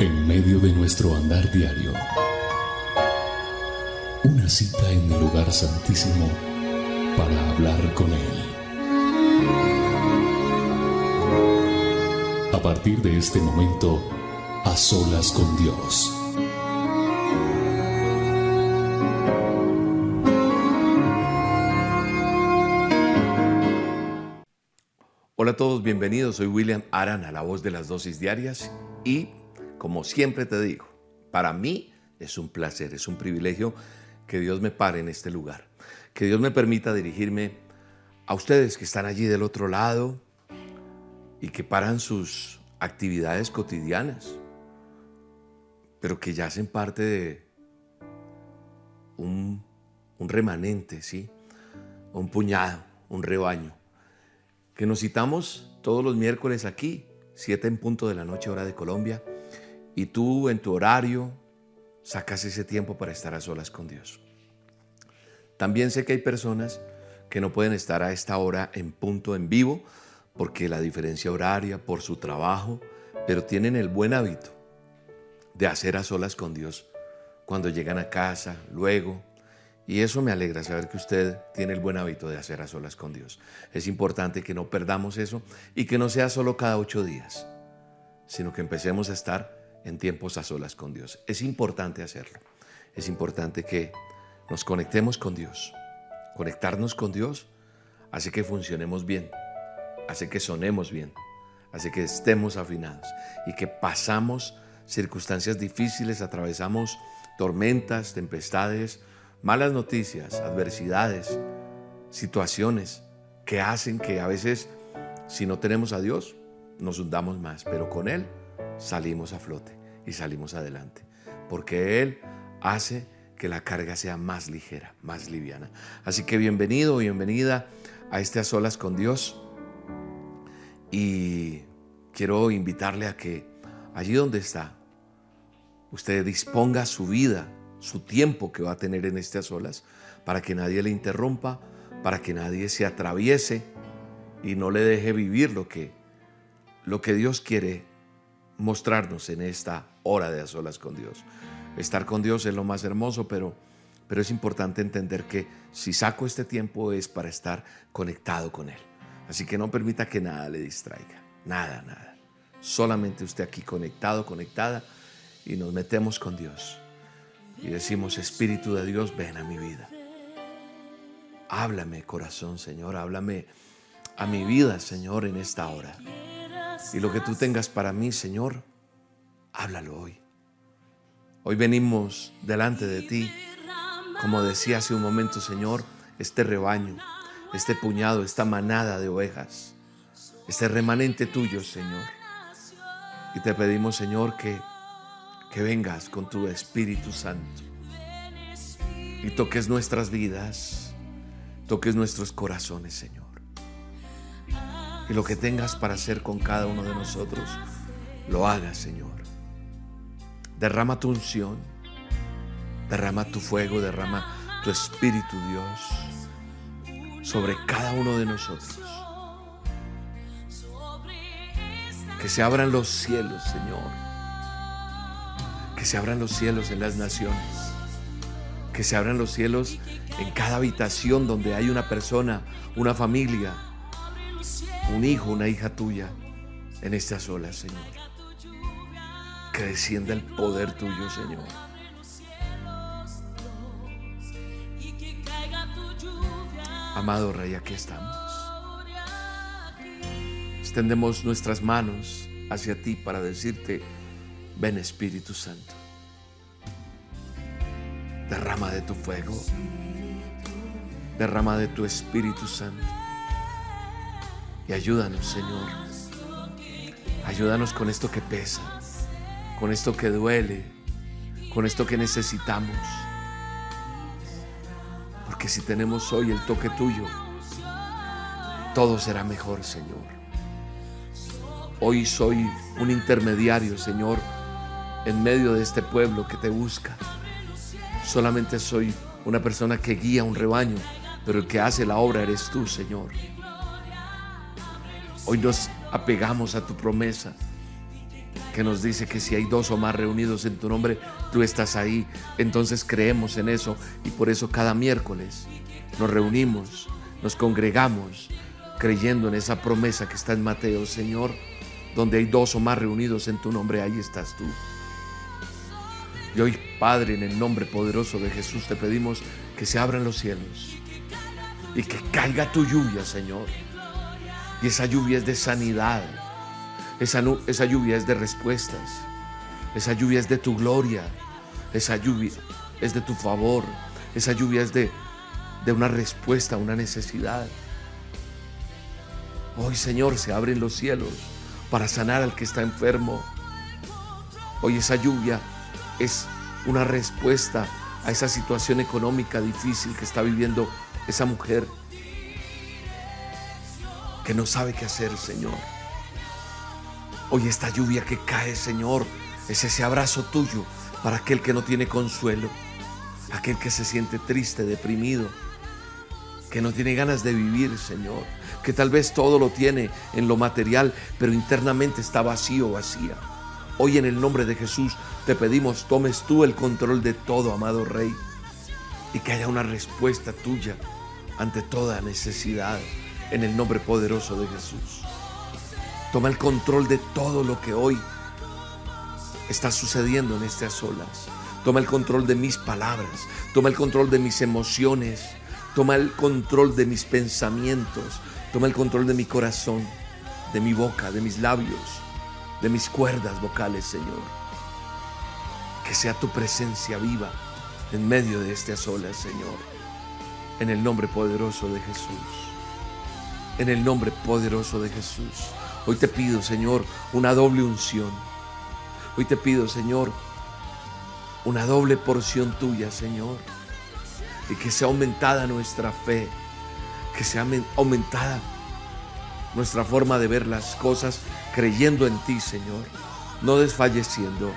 En medio de nuestro andar diario, una cita en el lugar santísimo para hablar con Él. A partir de este momento, a solas con Dios. Hola a todos, bienvenidos. Soy William Arana, la voz de las dosis diarias y, como siempre te digo, para mí es un placer, es un privilegio que Dios me pare en este lugar, que Dios me permita dirigirme a ustedes que están allí del otro lado y que paran sus actividades cotidianas, pero que ya hacen parte de un, remanente, ¿sí? Un puñado, un rebaño que nos citamos todos los miércoles aquí, 7 en punto de la noche hora de Colombia, y tú en tu horario sacas ese tiempo para estar a solas con Dios. También sé que hay personas que no pueden estar a esta hora en punto en vivo porque la diferencia horaria, por su trabajo, pero tienen el buen hábito de hacer a solas con Dios cuando llegan a casa, luego, y eso me alegra saber que usted tiene el buen hábito de hacer a solas con Dios. Es importante que no perdamos eso y que no sea solo cada ocho días, sino que empecemos a estar en tiempos a solas con Dios. Es importante hacerlo. Es importante que nos conectemos con Dios. Conectarnos con Dios hace que funcionemos bien, hace que sonemos bien, hace que estemos afinados y que pasamos circunstancias difíciles, atravesamos tormentas, tempestades, malas noticias, adversidades, situaciones que hacen que a veces, si no tenemos a Dios, nos hundamos más, pero con Él salimos a flote y salimos adelante, porque Él hace que la carga sea más ligera, más liviana. Así que bienvenido, bienvenida a este A Solas con Dios y quiero invitarle a que allí donde está, usted disponga su vida su tiempo que va a tener en este a solas, para que nadie le interrumpa, para que nadie se atraviese y no le deje vivir lo que, lo que Dios quiere mostrarnos en esta hora de a solas con Dios. Estar con Dios es lo más hermoso, pero, pero es importante entender que si saco este tiempo es para estar conectado con Él. Así que no permita que nada le distraiga, nada, nada. Solamente usted aquí conectado, conectada y nos metemos con Dios y decimos, Espíritu de Dios, ven a mi vida. Háblame, corazón, Señor, háblame a mi vida, Señor, en esta hora. Y lo que tú tengas para mí, Señor, háblalo hoy. Hoy venimos delante de ti, como decía hace un momento, Señor, este rebaño, este puñado, esta manada de ovejas, este remanente tuyo, Señor. Y te pedimos, Señor, que que vengas con tu Espíritu Santo y toques nuestras vidas, toques nuestros corazones, Señor. Y lo que tengas para hacer con cada uno de nosotros, lo hagas, Señor. Derrama tu unción, derrama tu fuego, derrama tu Espíritu, Dios, sobre cada uno de nosotros. Que se abran los cielos, Señor que se abran los cielos en las naciones, que se abran los cielos en cada habitación donde hay una persona, una familia, un hijo, una hija tuya en estas olas, Señor. Que descienda el poder tuyo, Señor. Amado Rey, aquí estamos. Extendemos nuestras manos hacia ti para decirte, Ven Espíritu Santo. Derrama de tu fuego. Derrama de tu Espíritu Santo. Y ayúdanos, Señor. Ayúdanos con esto que pesa, con esto que duele, con esto que necesitamos. Porque si tenemos hoy el toque tuyo, todo será mejor, Señor. Hoy soy un intermediario, Señor en medio de este pueblo que te busca. Solamente soy una persona que guía un rebaño, pero el que hace la obra eres tú, Señor. Hoy nos apegamos a tu promesa que nos dice que si hay dos o más reunidos en tu nombre, tú estás ahí. Entonces creemos en eso y por eso cada miércoles nos reunimos, nos congregamos, creyendo en esa promesa que está en Mateo, Señor, donde hay dos o más reunidos en tu nombre, ahí estás tú. Y hoy, Padre, en el nombre poderoso de Jesús, te pedimos que se abran los cielos y que caiga tu lluvia, Señor. Y esa lluvia es de sanidad, esa, esa lluvia es de respuestas, esa lluvia es de tu gloria, esa lluvia es de tu favor, esa lluvia es de, de una respuesta a una necesidad. Hoy, Señor, se abren los cielos para sanar al que está enfermo. Hoy esa lluvia es una respuesta a esa situación económica difícil que está viviendo esa mujer que no sabe qué hacer, Señor. Hoy esta lluvia que cae, Señor, es ese abrazo tuyo para aquel que no tiene consuelo, aquel que se siente triste, deprimido, que no tiene ganas de vivir, Señor, que tal vez todo lo tiene en lo material, pero internamente está vacío, vacía. Hoy en el nombre de Jesús te pedimos, tomes tú el control de todo, amado Rey, y que haya una respuesta tuya ante toda necesidad en el nombre poderoso de Jesús. Toma el control de todo lo que hoy está sucediendo en estas olas. Toma el control de mis palabras, toma el control de mis emociones, toma el control de mis pensamientos, toma el control de mi corazón, de mi boca, de mis labios de mis cuerdas vocales, Señor. Que sea tu presencia viva en medio de estas olas, Señor. En el nombre poderoso de Jesús. En el nombre poderoso de Jesús. Hoy te pido, Señor, una doble unción. Hoy te pido, Señor, una doble porción tuya, Señor. Y que sea aumentada nuestra fe. Que sea aumentada nuestra forma de ver las cosas creyendo en ti, Señor, no desfalleciendo,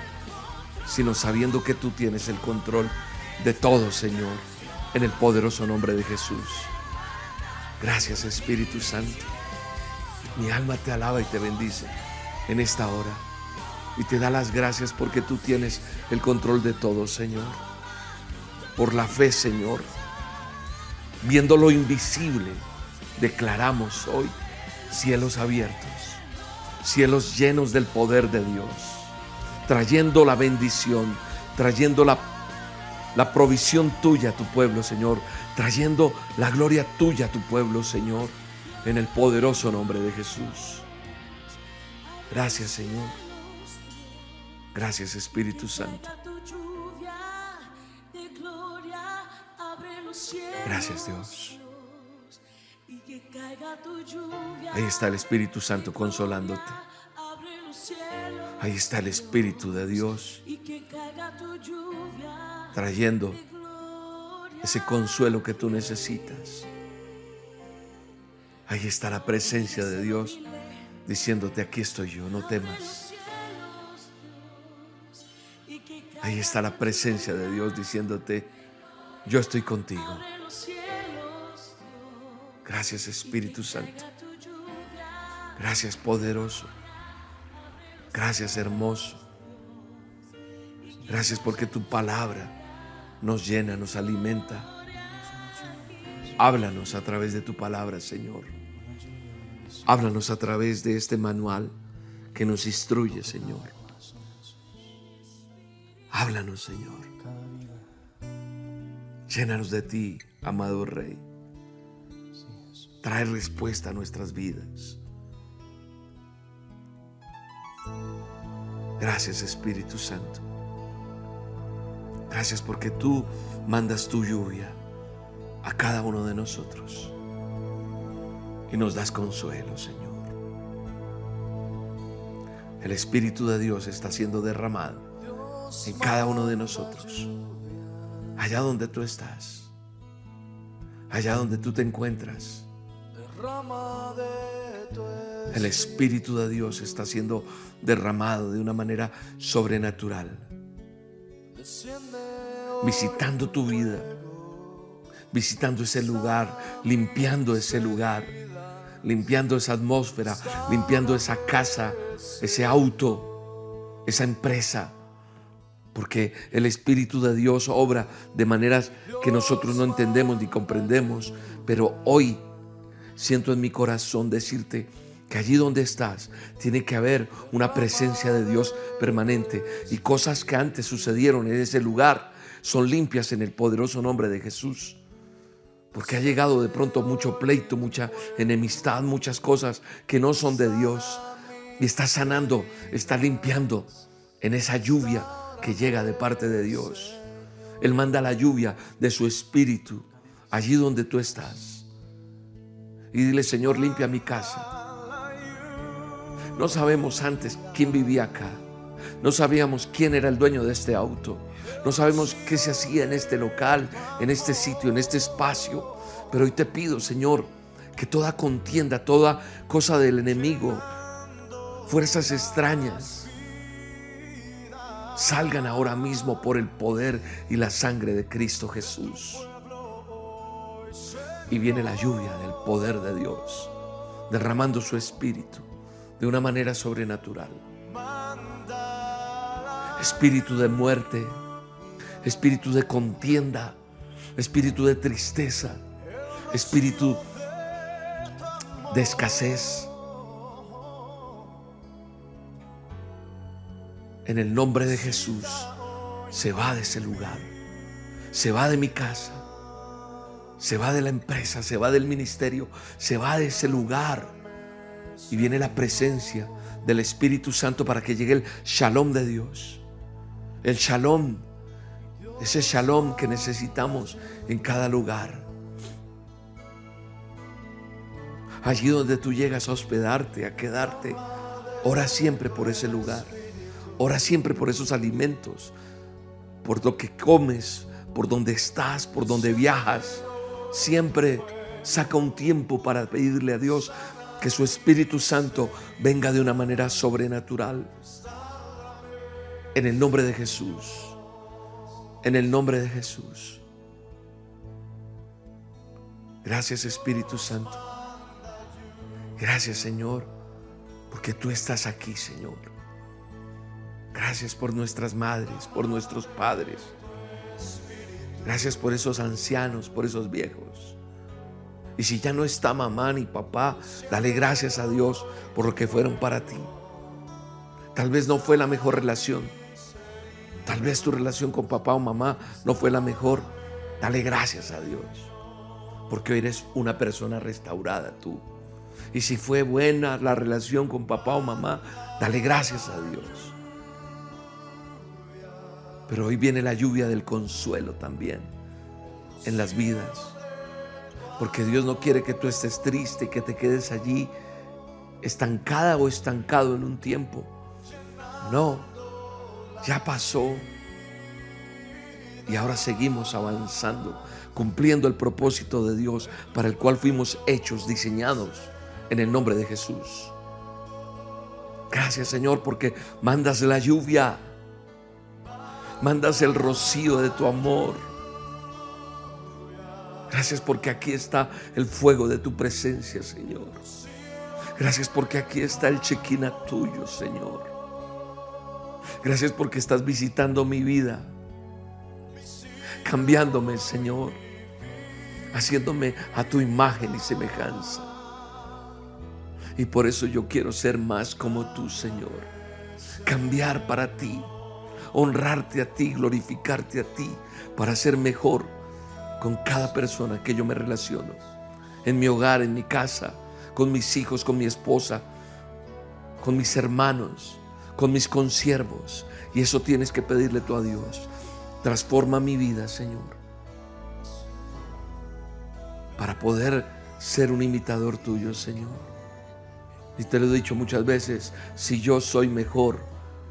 sino sabiendo que tú tienes el control de todo, Señor, en el poderoso nombre de Jesús. Gracias, Espíritu Santo. Mi alma te alaba y te bendice en esta hora y te da las gracias porque tú tienes el control de todo, Señor. Por la fe, Señor, viendo lo invisible, declaramos hoy cielos abiertos, cielos llenos del poder de Dios, trayendo la bendición, trayendo la, la provisión tuya a tu pueblo, Señor, trayendo la gloria tuya a tu pueblo, Señor, en el poderoso nombre de Jesús. Gracias, Señor. Gracias, Espíritu Santo. Gracias, Dios. Ahí está el Espíritu Santo consolándote. Ahí está el Espíritu de Dios trayendo ese consuelo que tú necesitas. Ahí está la presencia de Dios diciéndote, aquí estoy yo, no temas. Ahí está la presencia de Dios diciéndote, yo estoy contigo. Gracias Espíritu Santo. Gracias poderoso. Gracias hermoso. Gracias porque tu palabra nos llena, nos alimenta. Háblanos a través de tu palabra, Señor. Háblanos a través de este manual que nos instruye, Señor. Háblanos, Señor. Llénanos de ti, amado Rey trae respuesta a nuestras vidas. Gracias Espíritu Santo. Gracias porque tú mandas tu lluvia a cada uno de nosotros. Y nos das consuelo, Señor. El Espíritu de Dios está siendo derramado en cada uno de nosotros, allá donde tú estás, allá donde tú te encuentras. El Espíritu de Dios está siendo derramado de una manera sobrenatural, visitando tu vida, visitando ese lugar, limpiando ese lugar, limpiando esa atmósfera, limpiando esa casa, ese auto, esa empresa, porque el Espíritu de Dios obra de maneras que nosotros no entendemos ni comprendemos, pero hoy siento en mi corazón decirte que allí donde estás tiene que haber una presencia de Dios permanente y cosas que antes sucedieron en ese lugar son limpias en el poderoso nombre de Jesús. Porque ha llegado de pronto mucho pleito, mucha enemistad, muchas cosas que no son de Dios. Y está sanando, está limpiando en esa lluvia que llega de parte de Dios. Él manda la lluvia de su espíritu allí donde tú estás. Y dile, Señor, limpia mi casa. No sabemos antes quién vivía acá. No sabíamos quién era el dueño de este auto. No sabemos qué se hacía en este local, en este sitio, en este espacio. Pero hoy te pido, Señor, que toda contienda, toda cosa del enemigo, fuerzas extrañas, salgan ahora mismo por el poder y la sangre de Cristo Jesús. Y viene la lluvia del poder de Dios, derramando su espíritu de una manera sobrenatural. Espíritu de muerte, espíritu de contienda, espíritu de tristeza, espíritu de escasez. En el nombre de Jesús, se va de ese lugar, se va de mi casa, se va de la empresa, se va del ministerio, se va de ese lugar. Y viene la presencia del Espíritu Santo para que llegue el shalom de Dios. El shalom ese shalom que necesitamos en cada lugar. Allí donde tú llegas a hospedarte, a quedarte, ora siempre por ese lugar. Ora siempre por esos alimentos, por lo que comes, por donde estás, por donde viajas. Siempre saca un tiempo para pedirle a Dios que su Espíritu Santo venga de una manera sobrenatural. En el nombre de Jesús en el nombre de Jesús. Gracias Espíritu Santo. Gracias Señor, porque tú estás aquí, Señor. Gracias por nuestras madres, por nuestros padres. Gracias por esos ancianos, por esos viejos. Y si ya no está mamá ni papá, dale gracias a Dios por lo que fueron para ti. Tal vez no fue la mejor relación, Tal vez tu relación con papá o mamá no fue la mejor. Dale gracias a Dios. Porque hoy eres una persona restaurada tú. Y si fue buena la relación con papá o mamá, dale gracias a Dios. Pero hoy viene la lluvia del consuelo también en las vidas. Porque Dios no quiere que tú estés triste, que te quedes allí estancada o estancado en un tiempo. No, ya pasó. Y ahora seguimos avanzando, cumpliendo el propósito de Dios para el cual fuimos hechos, diseñados en el nombre de Jesús. Gracias Señor porque mandas la lluvia, mandas el rocío de tu amor. Gracias porque aquí está el fuego de tu presencia, Señor. Gracias porque aquí está el chequina tuyo, Señor. Gracias porque estás visitando mi vida, cambiándome, Señor, haciéndome a tu imagen y semejanza. Y por eso yo quiero ser más como tú, Señor. Cambiar para ti, honrarte a ti, glorificarte a ti, para ser mejor con cada persona que yo me relaciono. En mi hogar, en mi casa, con mis hijos, con mi esposa, con mis hermanos con mis consiervos. Y eso tienes que pedirle tú a Dios. Transforma mi vida, Señor. Para poder ser un imitador tuyo, Señor. Y te lo he dicho muchas veces, si yo soy mejor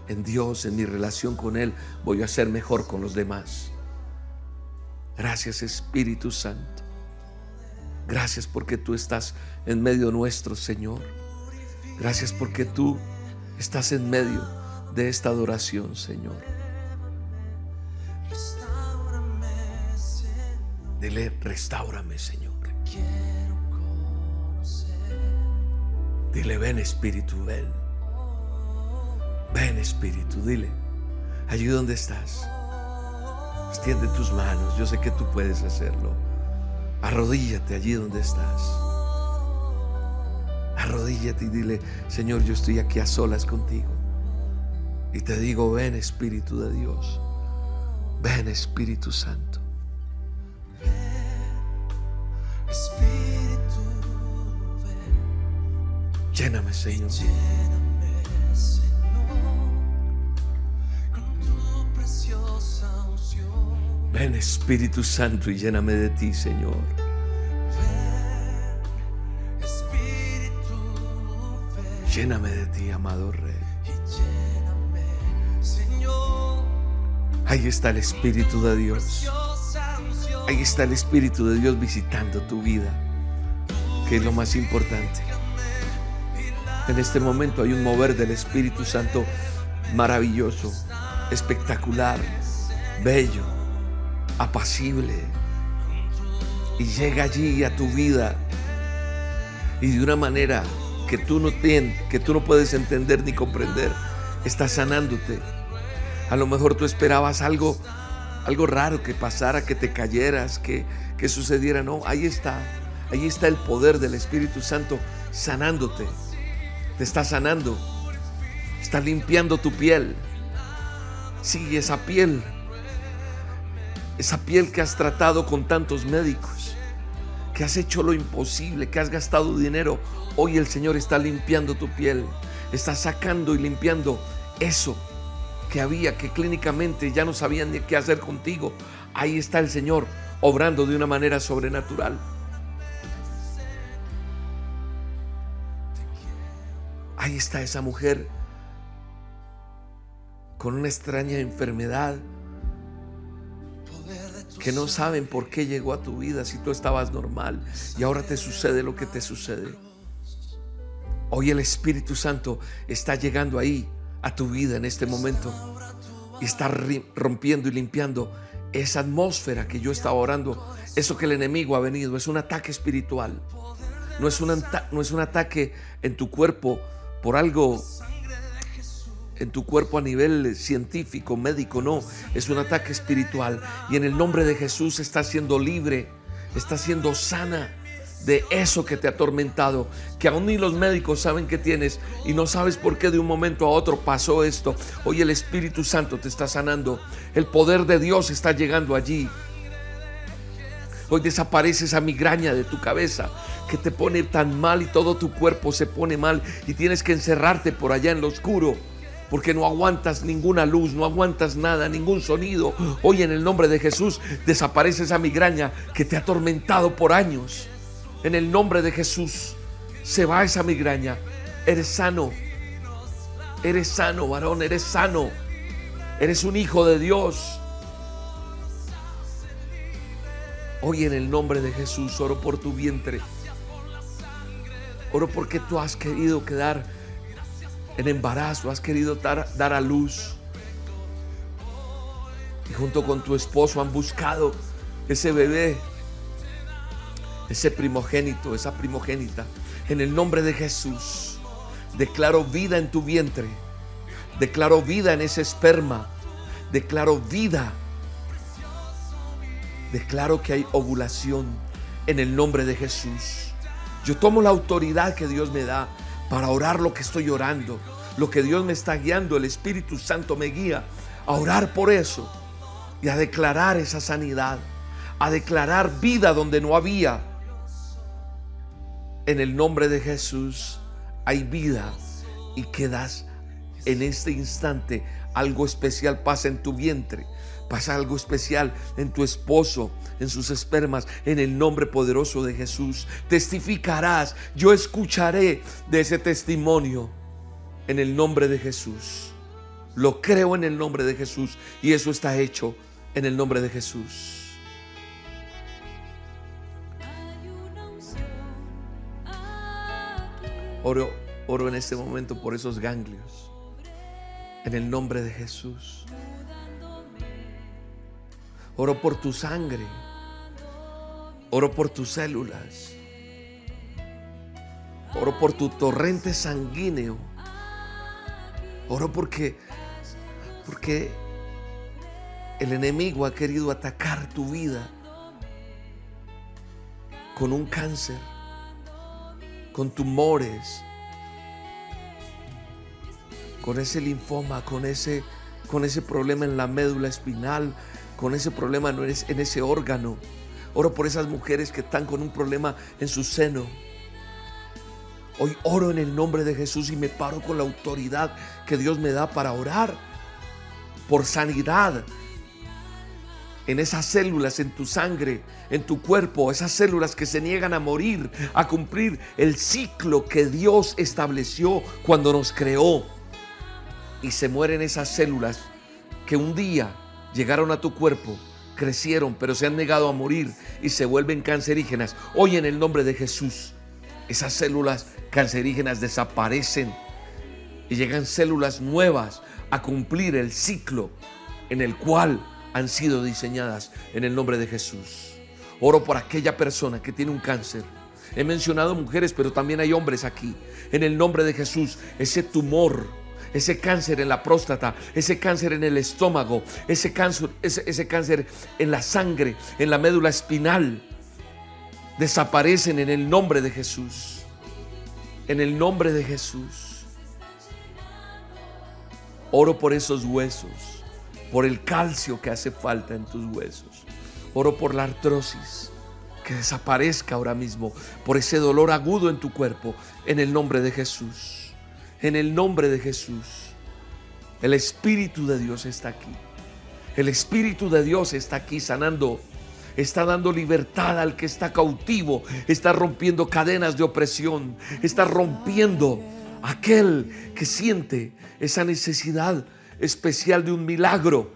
en Dios, en mi relación con Él, voy a ser mejor con los demás. Gracias Espíritu Santo. Gracias porque tú estás en medio nuestro, Señor. Gracias porque tú estás en medio de esta adoración, Señor. Dile, restaurame, Señor. Dile, ven Espíritu, ven. Ven Espíritu, dile, allí donde estás. Extiende tus manos, yo sé que tú puedes hacerlo. Arrodíllate allí donde estás. Arrodíllate y dile, Señor, yo estoy aquí a solas contigo. Y te digo, ven Espíritu de Dios. Ven Espíritu Santo. Espíritu, ven, Lléname, Señor. Ven Espíritu Santo y lléname de ti, Señor. Espíritu, ven Lléname de ti, amado Rey. y lléname, Señor, Ahí está el Espíritu de Dios. Ahí está el Espíritu de Dios visitando tu vida, que es lo más importante. En este momento hay un mover del Espíritu Santo maravilloso, espectacular, bello, apacible. Y llega allí a tu vida y de una manera que tú no tien- que tú no puedes entender ni comprender, está sanándote. A lo mejor tú esperabas algo algo raro que pasara, que te cayeras, que, que sucediera. No, ahí está. Ahí está el poder del Espíritu Santo sanándote. Te está sanando. Está limpiando tu piel. Sí, esa piel. Esa piel que has tratado con tantos médicos. Que has hecho lo imposible, que has gastado dinero. Hoy el Señor está limpiando tu piel. Está sacando y limpiando eso que había, que clínicamente ya no sabían ni qué hacer contigo. Ahí está el Señor obrando de una manera sobrenatural. Ahí está esa mujer con una extraña enfermedad que no saben por qué llegó a tu vida si tú estabas normal y ahora te sucede lo que te sucede. Hoy el Espíritu Santo está llegando ahí a tu vida en este momento y está rompiendo y limpiando esa atmósfera que yo estaba orando, eso que el enemigo ha venido, es un ataque espiritual. No es un, no es un ataque en tu cuerpo por algo en tu cuerpo a nivel científico, médico, no, es un ataque espiritual. Y en el nombre de Jesús estás siendo libre, estás siendo sana de eso que te ha atormentado, que aún ni los médicos saben que tienes y no sabes por qué de un momento a otro pasó esto. Hoy el Espíritu Santo te está sanando, el poder de Dios está llegando allí. Hoy desaparece esa migraña de tu cabeza que te pone tan mal y todo tu cuerpo se pone mal y tienes que encerrarte por allá en lo oscuro porque no aguantas ninguna luz, no aguantas nada, ningún sonido. Hoy en el nombre de Jesús desaparece esa migraña que te ha atormentado por años. En el nombre de Jesús se va esa migraña. Eres sano. Eres sano, varón, eres sano. Eres un hijo de Dios. Hoy en el nombre de Jesús oro por tu vientre. Oro porque tú has querido quedar en embarazo, has querido dar, dar a luz. Y junto con tu esposo han buscado ese bebé, ese primogénito, esa primogénita. En el nombre de Jesús, declaro vida en tu vientre. Declaro vida en ese esperma. Declaro vida. Declaro que hay ovulación en el nombre de Jesús. Yo tomo la autoridad que Dios me da para orar lo que estoy orando. Lo que Dios me está guiando, el Espíritu Santo me guía a orar por eso y a declarar esa sanidad, a declarar vida donde no había. En el nombre de Jesús hay vida y quedas en este instante algo especial pasa en tu vientre. Pasa algo especial en tu esposo, en sus espermas, en el nombre poderoso de Jesús. Testificarás, yo escucharé de ese testimonio en el nombre de Jesús. Lo creo en el nombre de Jesús y eso está hecho en el nombre de Jesús. Oro, oro en este momento por esos ganglios. En el nombre de Jesús. Oro por tu sangre. Oro por tus células. Oro por tu torrente sanguíneo. Oro porque, porque el enemigo ha querido atacar tu vida con un cáncer, con tumores, con ese linfoma, con ese, con ese problema en la médula espinal, con ese problema en ese- órgano. Oro por esas mujeres que están con un problema en su seno. Hoy oro en el nombre de Jesús y me paro con la autoridad que Dios me da para orar por sanidad en esas células, en tu sangre, en tu cuerpo, esas células que se niegan a morir, a cumplir el ciclo que Dios estableció cuando nos creó. Y se mueren esas células que un día llegaron a tu cuerpo, crecieron, pero se han negado a morir y se vuelven cancerígenas. Hoy en el nombre de Jesús, esas células cancerígenas desaparecen y llegan células nuevas a cumplir el ciclo en el cual han sido diseñadas en el nombre de Jesús. Oro por aquella persona que tiene un cáncer. He mencionado mujeres, pero también hay hombres aquí. En el nombre de Jesús, ese tumor, ese cáncer en la próstata, ese cáncer en el estómago, ese cáncer, ese, ese cáncer en la sangre, en la médula espinal, desaparecen en el nombre de Jesús. En el nombre de Jesús. Oro por esos huesos, por el calcio que hace falta en tus huesos. Oro por la artrosis, que desaparezca ahora mismo, por ese dolor agudo en tu cuerpo, en el nombre de Jesús. En el nombre de Jesús. El Espíritu de Dios está aquí. El Espíritu de Dios está aquí sanando. Está dando libertad al que está cautivo. Está rompiendo cadenas de opresión. Está rompiendo aquel que siente esa necesidad especial de un milagro.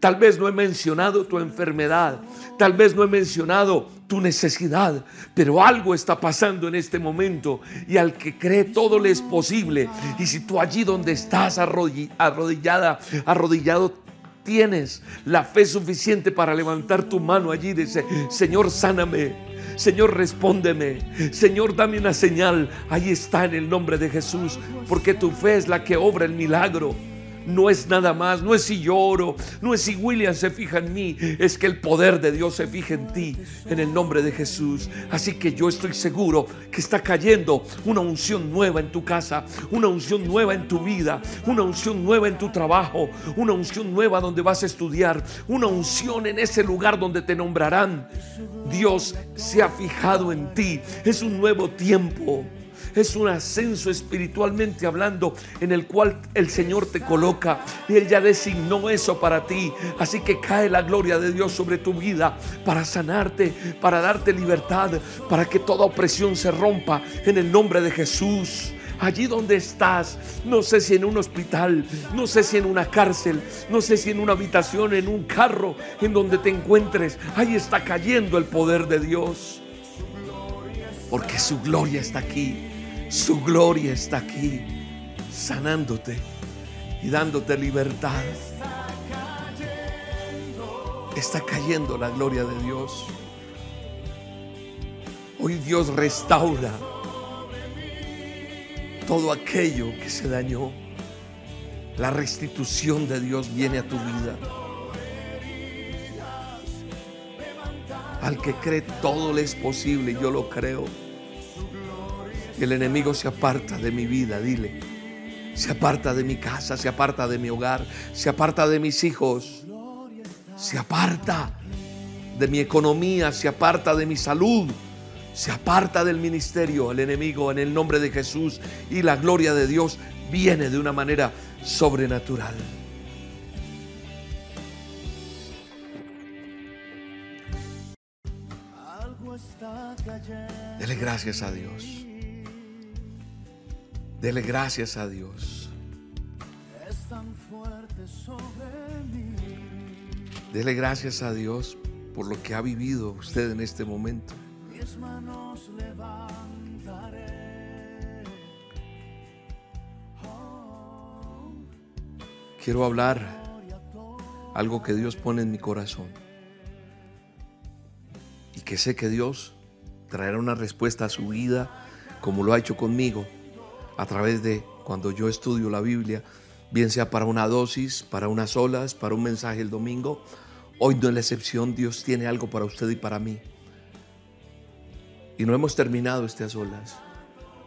Tal vez no he mencionado tu enfermedad, tal vez no he mencionado tu necesidad, pero algo está pasando en este momento y al que cree todo le es posible. Y si tú allí donde estás arrodi- arrodillada, arrodillado, tienes la fe suficiente para levantar tu mano allí y decir, Señor, sáname. Señor, respóndeme. Señor, dame una señal. Ahí está en el nombre de Jesús, porque tu fe es la que obra el milagro. No es nada más, no es si yo oro, no es si William se fija en mí, es que el poder de Dios se fija en ti, en el nombre de Jesús. Así que yo estoy seguro que está cayendo una unción nueva en tu casa, una unción nueva en tu vida, una unción nueva en tu trabajo, una unción nueva donde vas a estudiar, una unción en ese lugar donde te nombrarán. Dios se ha fijado en ti, es un nuevo tiempo. Es un ascenso espiritualmente hablando en el cual el Señor te coloca y Él ya designó eso para ti. Así que cae la gloria de Dios sobre tu vida para sanarte, para darte libertad, para que toda opresión se rompa en el nombre de Jesús. Allí donde estás, no sé si en un hospital, no sé si en una cárcel, no sé si en una habitación, en un carro, en donde te encuentres, ahí está cayendo el poder de Dios. Porque su gloria está aquí. Su gloria está aquí, sanándote y dándote libertad. Está cayendo la gloria de Dios. Hoy Dios restaura todo aquello que se dañó. La restitución de Dios viene a tu vida. Al que cree todo le es posible, yo lo creo. Y el enemigo se aparta de mi vida, dile. Se aparta de mi casa, se aparta de mi hogar, se aparta de mis hijos, se aparta de mi economía, se aparta de mi salud, se aparta del ministerio. El enemigo en el nombre de Jesús y la gloria de Dios viene de una manera sobrenatural. Dele gracias a Dios. Dele gracias a Dios. Dele gracias a Dios por lo que ha vivido usted en este momento. Quiero hablar algo que Dios pone en mi corazón y que sé que Dios traerá una respuesta a su vida como lo ha hecho conmigo a través de cuando yo estudio la Biblia bien sea para una dosis, para unas olas, para un mensaje el domingo. Hoy no es la excepción, Dios tiene algo para usted y para mí. Y no hemos terminado estas olas.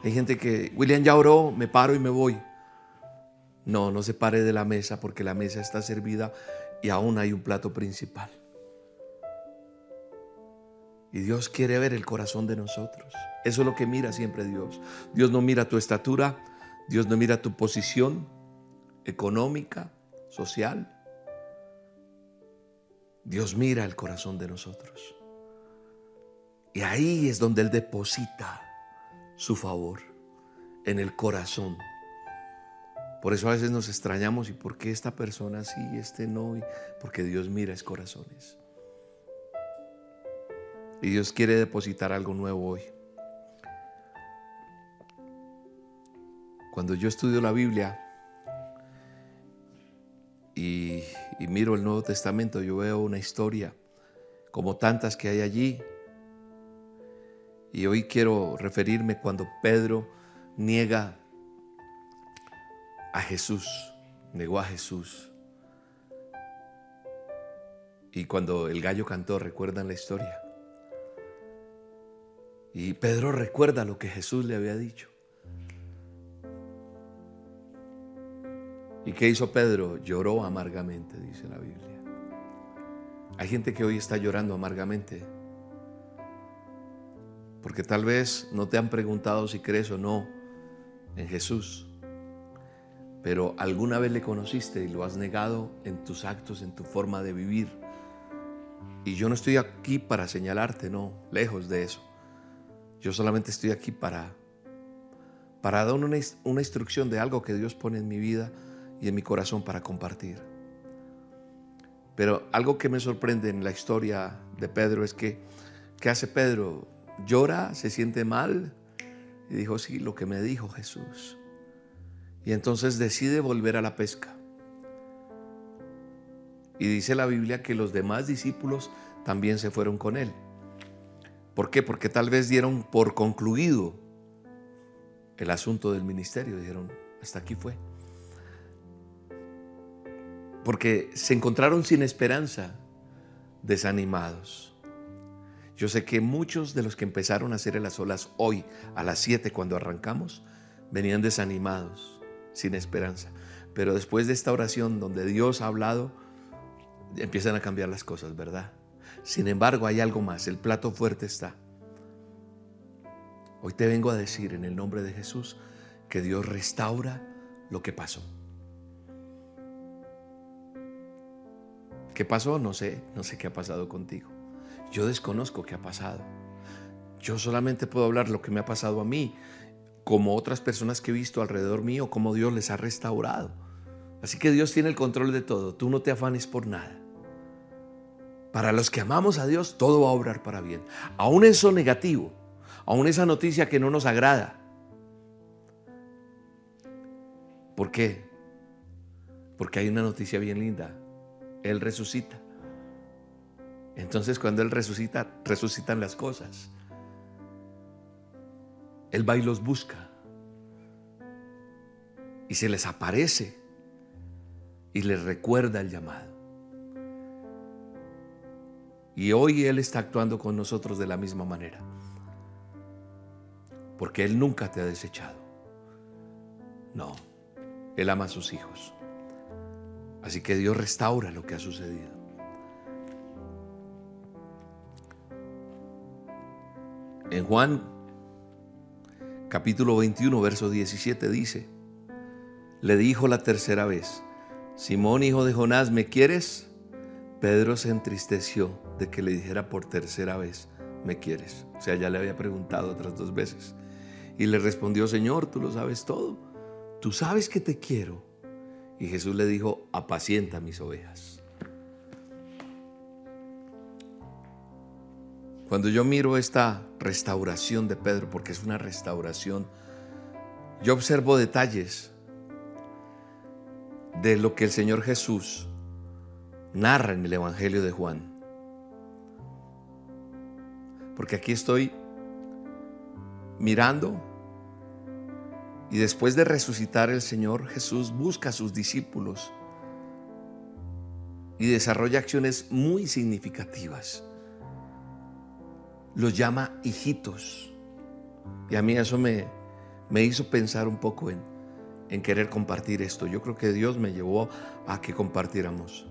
Hay gente que, William ya oró, me paro y me voy. No, no se pare de la mesa porque la mesa está servida y aún hay un plato principal. Y Dios quiere ver el corazón de nosotros. Eso es lo que mira siempre Dios. Dios no mira tu estatura, Dios no mira tu posición económica, social. Dios mira el corazón de nosotros. Y ahí es donde Él deposita su favor, en el corazón. Por eso a veces nos extrañamos y por qué esta persona sí, este no, porque Dios mira es corazones. Y Dios quiere depositar algo nuevo hoy. Cuando yo estudio la Biblia y, miro el Nuevo Testamento, yo veo una historia como tantas que hay allí. Y hoy quiero referirme cuando Pedro niega a Jesús, negó a Jesús. Y cuando el gallo cantó, recuerdan la historia. Y Pedro recuerda lo que Jesús le había dicho. ¿Y qué hizo Pedro? Lloró amargamente, dice la Biblia. Hay gente que hoy está llorando amargamente. Porque tal vez no te han preguntado si crees o no en Jesús. Pero alguna vez le conociste y lo has negado en tus actos, en tu forma de vivir. Y yo no estoy aquí para señalarte, no, lejos de eso. Yo solamente estoy aquí para, para dar una, una instrucción de algo que Dios pone en mi vida y en mi corazón para compartir. Pero algo que me sorprende en la historia de Pedro es que, ¿qué hace Pedro? Llora, se siente mal y dijo, sí, lo que me dijo Jesús. Y entonces decide volver a la pesca. Y dice la Biblia que los demás discípulos también se fueron con él. ¿Por qué? Porque tal vez dieron por concluido el asunto del ministerio. Dijeron, hasta aquí fue. Porque se encontraron sin esperanza, desanimados. Yo sé que muchos de los que empezaron a hacer las olas hoy, a las 7 cuando arrancamos, venían desanimados, sin esperanza. Pero después de esta oración donde Dios ha hablado, empiezan a cambiar las cosas, ¿verdad? Sin embargo, hay algo más, el plato fuerte está. Hoy te vengo a decir en el nombre de Jesús que Dios restaura lo que pasó. ¿Qué pasó? No sé, no sé qué ha pasado contigo. Yo desconozco qué ha pasado. Yo solamente puedo hablar lo que me ha pasado a mí, como otras personas que he visto alrededor mío, cómo Dios les ha restaurado. Así que Dios tiene el control de todo. Tú no te afanes por nada. Para los que amamos a Dios, todo va a obrar para bien. Aún eso negativo, aún esa noticia que no nos agrada. ¿Por qué? Porque hay una noticia bien linda. Él resucita. Entonces cuando Él resucita, resucitan las cosas. Él va y los busca. Y se les aparece. Y les recuerda el llamado. Y hoy Él está actuando con nosotros de la misma manera. Porque Él nunca te ha desechado. No, Él ama a sus hijos. Así que Dios restaura lo que ha sucedido. En Juan capítulo 21, verso 17 dice, le dijo la tercera vez, Simón hijo de Jonás, ¿me quieres? Pedro se entristeció de que le dijera por tercera vez, ¿me quieres? O sea, ya le había preguntado otras dos veces. Y le respondió, Señor, tú lo sabes todo. Tú sabes que te quiero. Y Jesús le dijo, apacienta mis ovejas. Cuando yo miro esta restauración de Pedro, porque es una restauración, yo observo detalles de lo que el Señor Jesús narra en el Evangelio de Juan. Porque aquí estoy mirando Y después de resucitar el Señor Jesús busca a sus discípulos y desarrolla acciones muy significativas. Los llama hijitos. Y a mí eso me, me hizo pensar un poco en, en querer compartir esto. Yo creo que Dios me llevó a que compartiéramos.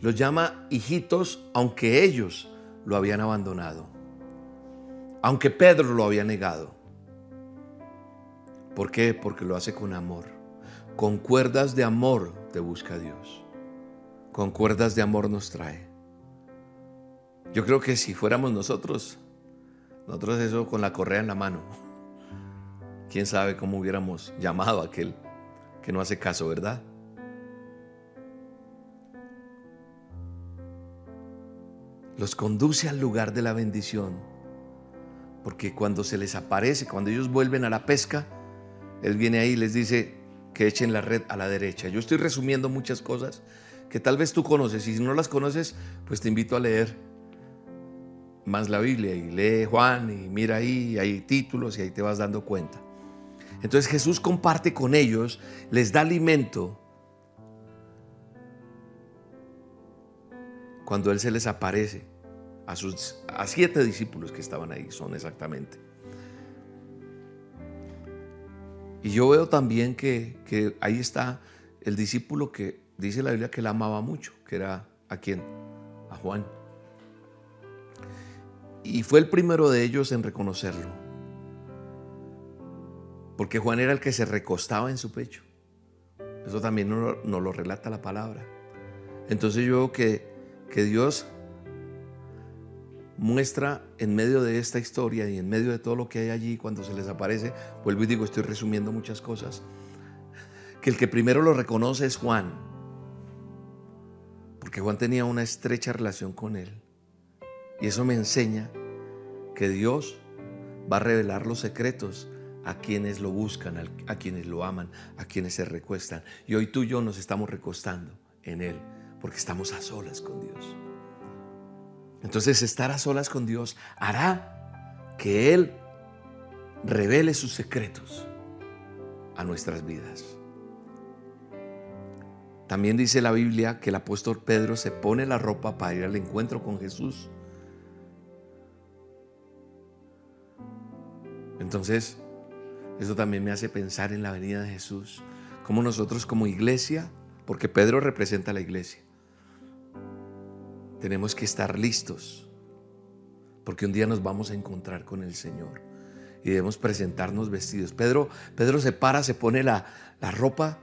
Los llama hijitos aunque ellos lo habían abandonado. Aunque Pedro lo había negado. ¿Por qué? Porque lo hace con amor. Con cuerdas de amor te busca Dios. Con cuerdas de amor nos trae. Yo creo que si fuéramos nosotros, nosotros eso con la correa en la mano, quién sabe cómo hubiéramos llamado a aquel que no hace caso, ¿verdad? Los conduce al lugar de la bendición, porque cuando se les aparece, cuando ellos vuelven a la pesca, Él viene ahí y les dice que echen la red a la derecha. Yo estoy resumiendo muchas cosas que tal vez tú conoces y si no las conoces, pues te invito a leer más la Biblia y lee Juan y mira ahí, hay títulos y ahí te vas dando cuenta. Entonces Jesús comparte con ellos, les da alimento. Cuando Él se les aparece a sus a siete discípulos que estaban ahí, son exactamente. Y yo veo también que, que ahí está el discípulo que dice la Biblia que él amaba mucho, que era a quién? A Juan. Y fue el primero de ellos en reconocerlo. Porque Juan era el que se recostaba en su pecho. Eso también nos no lo relata la palabra. Entonces yo veo que, que Dios muestra en medio de esta historia y en medio de todo lo que hay allí cuando se les aparece, vuelvo y digo, estoy resumiendo muchas cosas, que el que primero lo reconoce es Juan, porque Juan tenía una estrecha relación con él. Y eso me enseña que Dios va a revelar los secretos a quienes lo buscan, a quienes lo aman, a quienes se recuestan. Y hoy tú y yo nos estamos recostando en Él, porque estamos a solas con Dios. Entonces estar a solas con Dios hará que Él revele sus secretos a nuestras vidas. También dice la Biblia que el apóstol Pedro se pone la ropa para ir al encuentro con Jesús. Entonces, eso también me hace pensar en la venida de Jesús, como nosotros como iglesia, porque Pedro representa a la iglesia, tenemos que estar listos, porque un día nos vamos a encontrar con el Señor y debemos presentarnos vestidos. Pedro, Pedro se para, se pone la, la ropa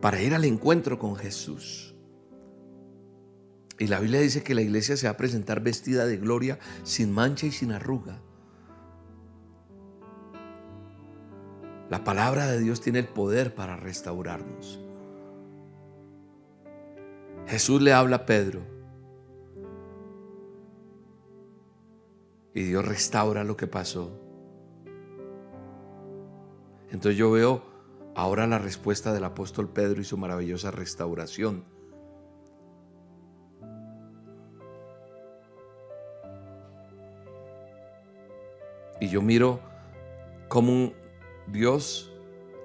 para ir al encuentro con Jesús. Y la Biblia dice que la iglesia se va a presentar vestida de gloria, sin mancha y sin arruga. La palabra de Dios tiene el poder para restaurarnos. Jesús le habla a Pedro. Y Dios restaura lo que pasó. Entonces yo veo ahora la respuesta del apóstol Pedro y su maravillosa restauración. Y yo miro cómo Dios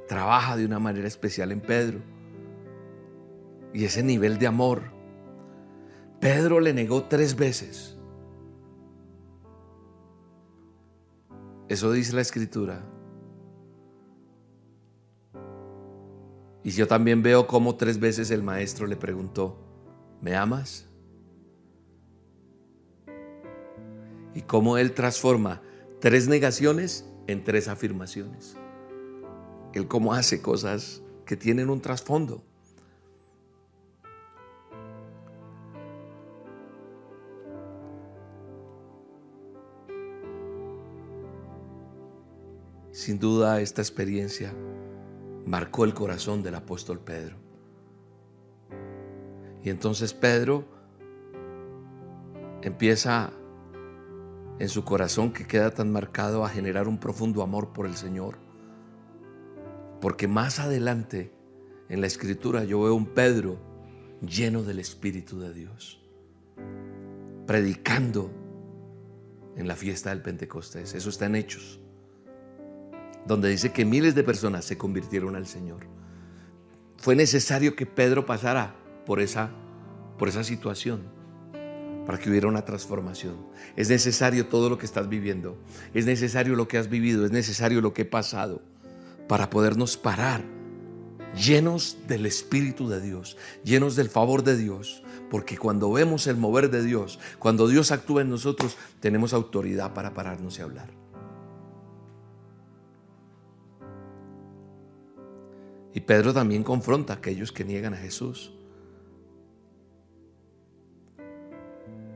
trabaja de una manera especial en Pedro. Y ese nivel de amor. Pedro le negó tres veces. Eso dice la escritura. Y yo también veo cómo tres veces el maestro le preguntó, ¿me amas? Y cómo él transforma tres negaciones en tres afirmaciones. Él cómo hace cosas que tienen un trasfondo. Sin duda esta experiencia marcó el corazón del apóstol Pedro. Y entonces Pedro empieza en su corazón que queda tan marcado a generar un profundo amor por el Señor. Porque más adelante en la escritura yo veo un Pedro lleno del Espíritu de Dios, predicando en la fiesta del Pentecostés. Eso está en Hechos. Donde dice que miles de personas se convirtieron al Señor. Fue necesario que Pedro pasara por esa, por esa situación para que hubiera una transformación. Es necesario todo lo que estás viviendo, es necesario lo que has vivido, es necesario lo que he pasado para podernos parar llenos del Espíritu de Dios, llenos del favor de Dios, porque cuando vemos el mover de Dios, cuando Dios actúa en nosotros, tenemos autoridad para pararnos y hablar. Y Pedro también confronta a aquellos que niegan a Jesús.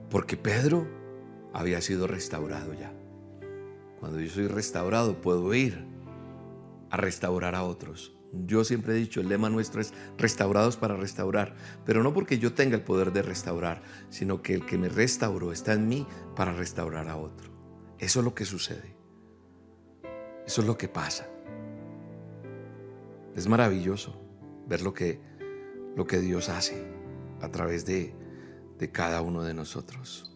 Porque Pedro había sido restaurado ya. Cuando yo soy restaurado, puedo ir a restaurar a otros. Yo siempre he dicho, el lema nuestro es restaurados para restaurar, pero no porque yo tenga el poder de restaurar, sino que el que me restauró está en mí para restaurar a otro. Eso es lo que sucede. Eso es lo que pasa. Es maravilloso ver lo que, lo que Dios hace a través de, de cada uno de nosotros.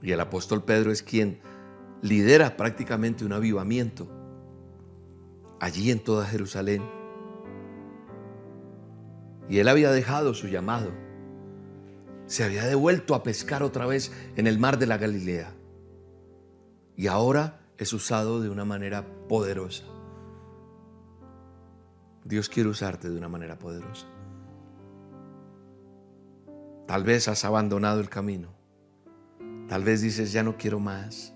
Y el apóstol Pedro es quien lidera prácticamente un avivamiento allí en toda Jerusalén. Y él había dejado su llamado. Se había devuelto a pescar otra vez en el mar de la Galilea. Y ahora es usado de una manera poderosa. Dios quiere usarte de una manera poderosa. Tal vez has abandonado el camino. Tal vez dices, ya no quiero más.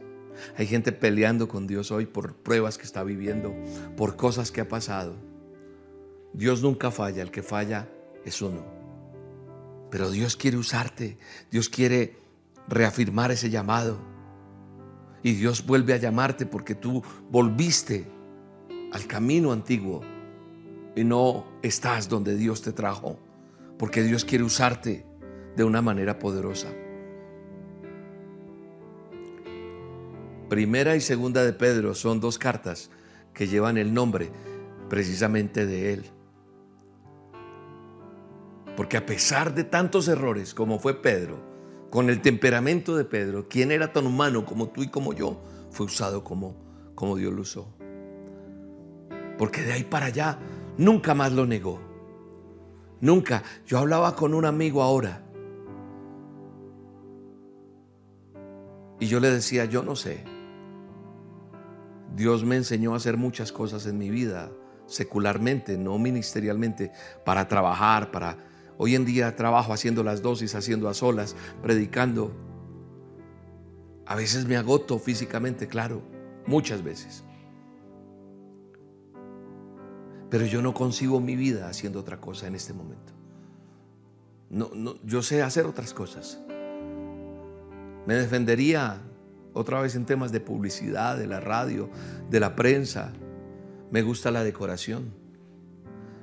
Hay gente peleando con Dios hoy por pruebas que está viviendo, por cosas que ha pasado. Dios nunca falla, el que falla es uno. Pero Dios quiere usarte, Dios quiere reafirmar ese llamado. Y Dios vuelve a llamarte porque tú volviste al camino antiguo y no estás donde Dios te trajo, porque Dios quiere usarte de una manera poderosa. Primera y segunda de Pedro son dos cartas que llevan el nombre precisamente de él. Porque a pesar de tantos errores como fue Pedro, con el temperamento de Pedro, quien era tan humano como tú y como yo, fue usado como, como Dios lo usó. Porque de ahí para allá nunca más lo negó. Nunca. Yo hablaba con un amigo ahora. Y yo le decía, yo no sé. Dios me enseñó a hacer muchas cosas en mi vida, secularmente, no ministerialmente, para trabajar, para... Hoy en día trabajo haciendo las dosis, haciendo a solas, predicando. A veces me agoto físicamente, claro, muchas veces. Pero yo no concibo mi vida haciendo otra cosa en este momento. No, no, yo sé hacer otras cosas. Me defendería otra vez en temas de publicidad, de la radio, de la prensa. Me gusta la decoración.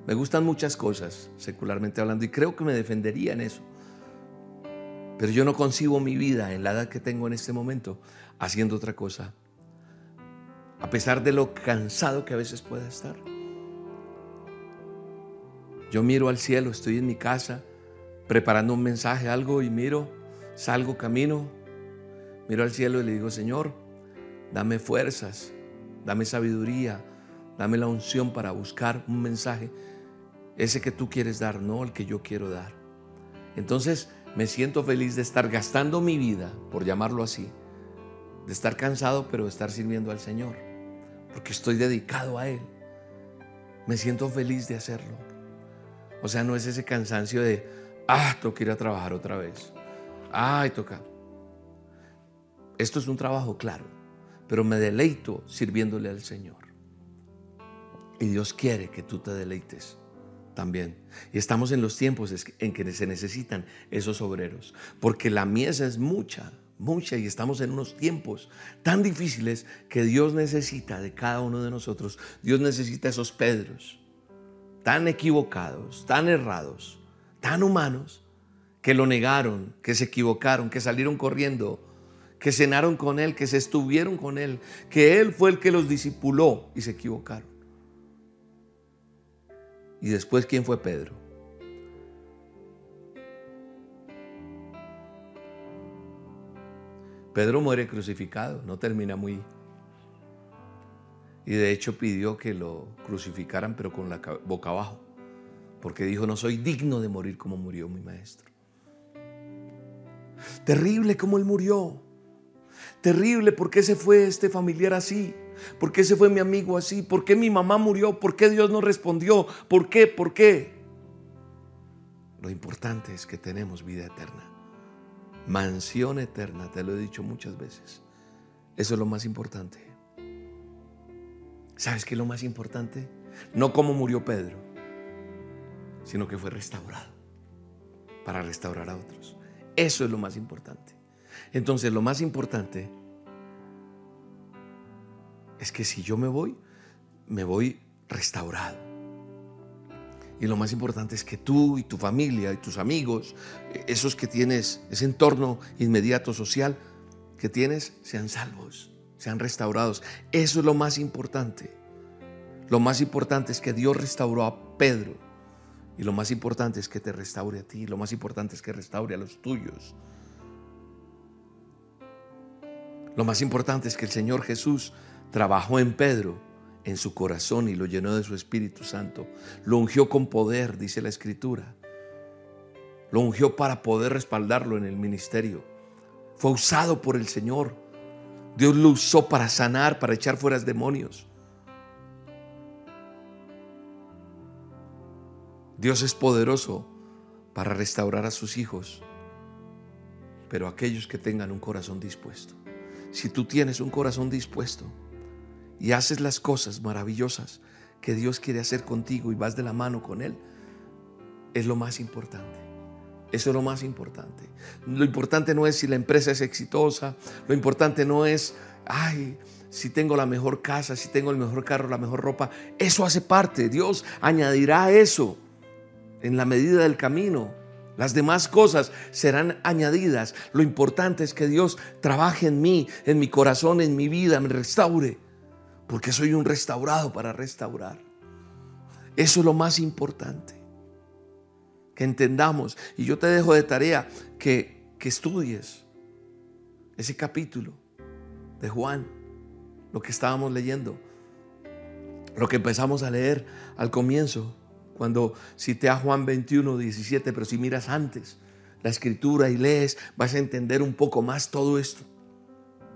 Me gustan muchas cosas, secularmente hablando, y creo que me defendería en eso. Pero yo no concibo mi vida en la edad que tengo en este momento haciendo otra cosa. A pesar de lo cansado que a veces pueda estar. Yo miro al cielo, estoy en mi casa preparando un mensaje, algo, y miro, salgo, camino, miro al cielo y le digo, Señor, dame fuerzas, dame sabiduría, dame la unción para buscar un mensaje, ese que tú quieres dar, no el que yo quiero dar. Entonces me siento feliz de estar gastando mi vida, por llamarlo así, de estar cansado, pero de estar sirviendo al Señor, porque estoy dedicado a Él. Me siento feliz de hacerlo. O sea, no es ese cansancio de, ah, que ir a trabajar otra vez. Ay, toca. Esto es un trabajo claro, pero me deleito sirviéndole al Señor. Y Dios quiere que tú te deleites también. Y estamos en los tiempos en que se necesitan esos obreros, porque la mies es mucha, mucha, y estamos en unos tiempos tan difíciles que Dios necesita de cada uno de nosotros. Dios necesita esos Pedros, tan equivocados, tan errados, tan humanos, que lo negaron, que se equivocaron, que salieron corriendo, que cenaron con Él, que se estuvieron con Él, que Él fue el que los discipuló y se equivocaron. Y después, ¿quién fue Pedro? Pedro muere crucificado, no termina muy... Y de hecho pidió que lo crucificaran, pero con la ca- boca abajo, porque dijo, no soy digno de morir como murió mi maestro. Terrible como él murió. Terrible, ¿por qué se fue este familiar así? ¿Por qué se fue mi amigo así? ¿Por qué mi mamá murió? ¿Por qué Dios no respondió? ¿Por qué? ¿Por qué? Lo importante es que tenemos vida eterna. Mansión eterna, te lo he dicho muchas veces. Eso es lo más importante. ¿Sabes qué es lo más importante? No cómo murió Pedro, sino que fue restaurado para restaurar a otros. Eso es lo más importante. Entonces, lo más importante es que si yo me voy, me voy restaurado. Y lo más importante es que tú y tu familia y tus amigos, eh, esos que tienes, ese entorno inmediato social que tienes, sean salvos, sean restaurados. Eso es lo más importante. Lo más importante es que Dios restauró a Pedro. Y lo más importante es que te restaure a ti. Lo más importante es que restaure a los tuyos. Lo más importante es que el Señor Jesús trabajó en Pedro, en su corazón y lo llenó de su Espíritu Santo. Lo ungió con poder, dice la Escritura. Lo ungió para poder respaldarlo en el ministerio. Fue usado por el Señor. Dios lo usó para sanar, para echar fuera demonios. Dios es poderoso para restaurar a sus hijos, pero aquellos que tengan un corazón dispuesto. Si tú tienes un corazón dispuesto y haces las cosas maravillosas que Dios quiere hacer contigo y vas de la mano con Él, es lo más importante. Eso es lo más importante. Lo importante no es si la empresa es exitosa, lo importante no es, ay, si tengo la mejor casa, si tengo el mejor carro, la mejor ropa. Eso hace parte. Dios añadirá eso en la medida del camino. Las demás cosas serán añadidas. Lo importante es que Dios trabaje en mí, en mi corazón, en mi vida, me restaure. Porque soy un restaurado para restaurar. Eso es lo más importante. Que entendamos. Y yo te dejo de tarea que, que estudies ese capítulo de Juan, lo que estábamos leyendo, lo que empezamos a leer al comienzo, cuando cité a Juan 21, 17, pero si miras antes la escritura y lees, vas a entender un poco más todo esto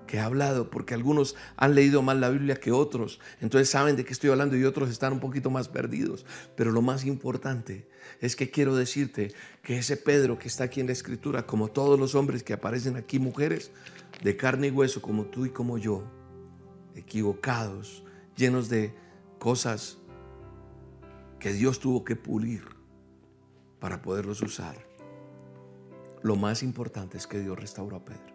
que he hablado, porque algunos han leído más la Biblia que otros, entonces saben de qué estoy hablando y otros están un poquito más perdidos. Pero lo más importante es que quiero decirte que ese Pedro que está aquí en la escritura, como todos los hombres que aparecen aquí, mujeres de carne y hueso, como tú y como yo, equivocados, llenos de cosas que Dios tuvo que pulir para poderlos usar. Lo más importante es que Dios restauró a Pedro.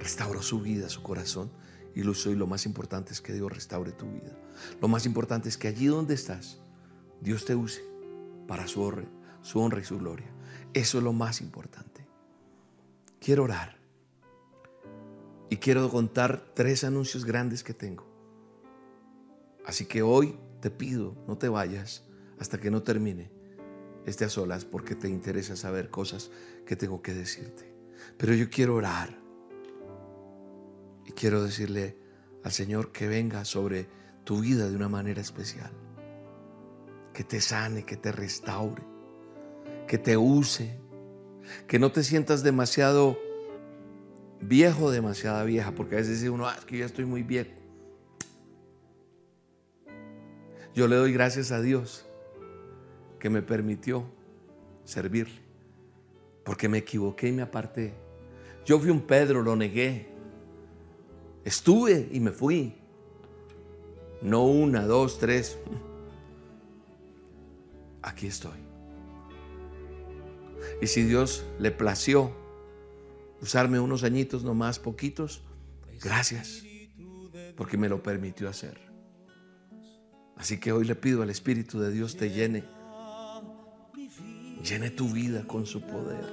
Restauró su vida, su corazón y lo. Y lo más importante es que Dios restaure tu vida. Lo más importante es que allí donde estás, Dios te use para su honra, su honra y su gloria. Eso es lo más importante. Quiero orar. Y quiero contar tres anuncios grandes que tengo. Así que hoy te pido, no te vayas hasta que no termine este a solas porque te interesa saber cosas que tengo que decirte. Pero yo quiero orar y quiero decirle al Señor que venga sobre tu vida de una manera especial. Que te sane, que te restaure, que te use, que no te sientas demasiado viejo, demasiada vieja, porque a veces dice uno, ah, es que yo ya estoy muy viejo. Yo le doy gracias a Dios que me permitió servirle, porque me equivoqué y me aparté. Yo fui un Pedro, lo negué. Estuve y me fui. No una, dos, tres. Aquí estoy. Y si Dios le plació usarme unos añitos nomás, poquitos, gracias, porque me lo permitió hacer. Así que hoy le pido al Espíritu de Dios te llene. Llene tu vida con su poder.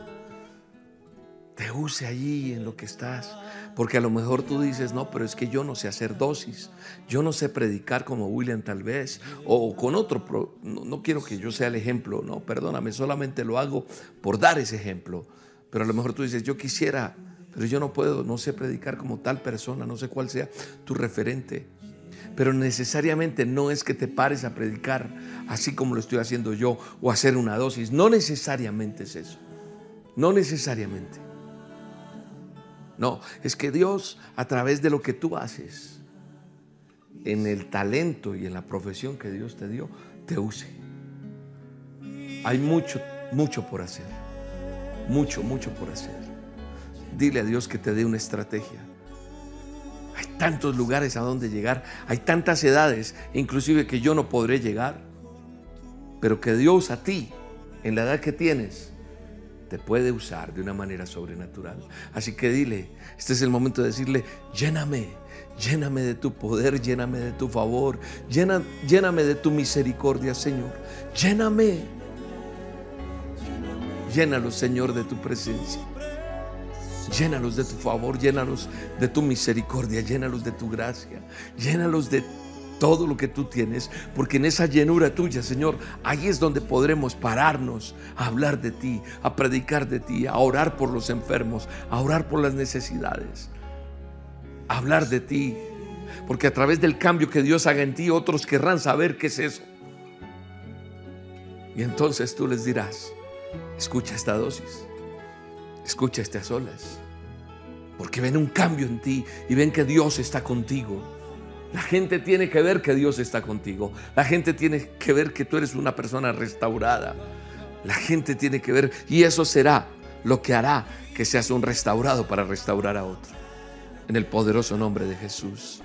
Te use allí en lo que estás. Porque a lo mejor tú dices, no, pero es que yo no sé hacer dosis. Yo no sé predicar como William tal vez. O con otro. No, no quiero que yo sea el ejemplo. No, perdóname. Solamente lo hago por dar ese ejemplo. Pero a lo mejor tú dices, yo quisiera, pero yo no puedo, no sé predicar como tal persona, no sé cuál sea tu referente. Pero necesariamente no es que te pares a predicar así como lo estoy haciendo yo o hacer una dosis. No necesariamente es eso. No necesariamente. No, es que Dios a través de lo que tú haces, en el talento y en la profesión que Dios te dio, te use. Hay mucho, mucho por hacer. Mucho, mucho por hacer. Dile a Dios que te dé una estrategia. Hay tantos lugares a donde llegar, hay tantas edades, inclusive que yo no podré llegar, pero que Dios a ti, en la edad que tienes, te puede usar de una manera sobrenatural. Así que dile, este es el momento de decirle, lléname, lléname de tu poder, lléname de tu favor, lléname de tu misericordia, Señor. Lléname. Llénalos, Señor, de tu presencia. Llénalos de tu favor, llénalos de tu misericordia, llénalos de tu gracia, llénalos de todo lo que tú tienes, porque en esa llenura tuya, Señor, ahí es donde podremos pararnos a hablar de ti, a predicar de ti, a orar por los enfermos, a orar por las necesidades, a hablar de ti, porque a través del cambio que Dios haga en ti, otros querrán saber qué es eso. Y entonces tú les dirás, escucha esta dosis, escucha estas olas, porque ven un cambio en ti y ven que Dios está contigo. La gente tiene que ver que Dios está contigo. La gente tiene que ver que tú eres una persona restaurada. La gente tiene que ver y eso será lo que hará que seas un restaurado para restaurar a otro. En el poderoso nombre de Jesús.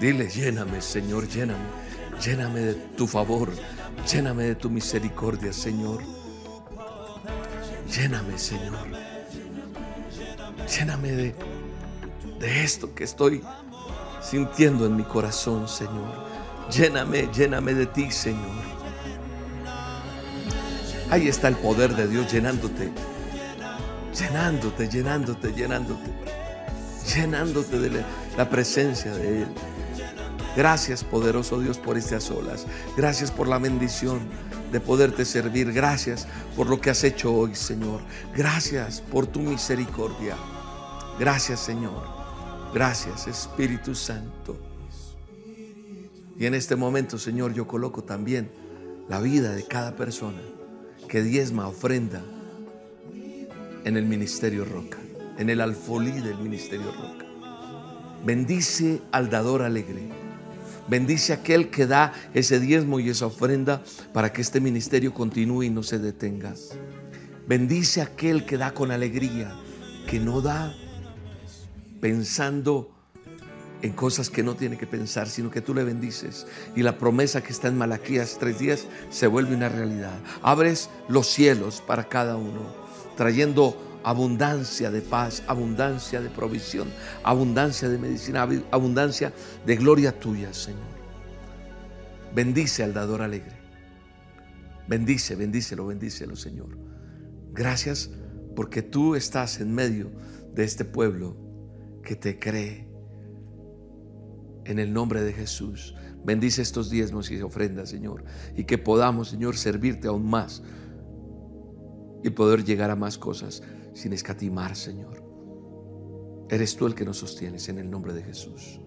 Dile, lléname, Señor, lléname. Lléname de tu favor. Lléname de tu misericordia, Señor. Lléname, Señor. Lléname de, de esto que estoy sintiendo en mi corazón, Señor. Lléname, lléname de ti, Señor. Ahí está el poder de Dios llenándote. Llenándote, llenándote, llenándote. Llenándote de la, presencia de Él. Gracias, poderoso Dios, por estas olas. Gracias por la bendición de poderte servir. Gracias por lo que has hecho hoy, Señor. Gracias por tu misericordia. Gracias, Señor. Gracias, Espíritu Santo. Y en este momento, Señor, yo coloco también la vida de cada persona que diezma, ofrenda en el Ministerio Roca, en el alfolí del Ministerio Roca. Bendice al dador alegre. Bendice aquel que da ese diezmo y esa ofrenda para que este ministerio continúe y no se detenga. Bendice aquel que da con alegría, que no da pensando en cosas que no tiene que pensar, sino que tú le bendices. Y la promesa que está en Malaquías tres días se vuelve una realidad. Abres los cielos para cada uno, trayendo abundancia de paz, abundancia de provisión, abundancia de medicina, abundancia de gloria tuya, Señor. Bendice al dador alegre. Bendice, bendícelo, bendícelo, Señor. Gracias porque tú estás en medio de este pueblo que te cree. En el nombre de Jesús, bendice estos diezmos y ofrendas, Señor, y que podamos, Señor, servirte aún más y poder llegar a más cosas sin escatimar, Señor. Eres tú el que nos sostienes en el nombre de Jesús.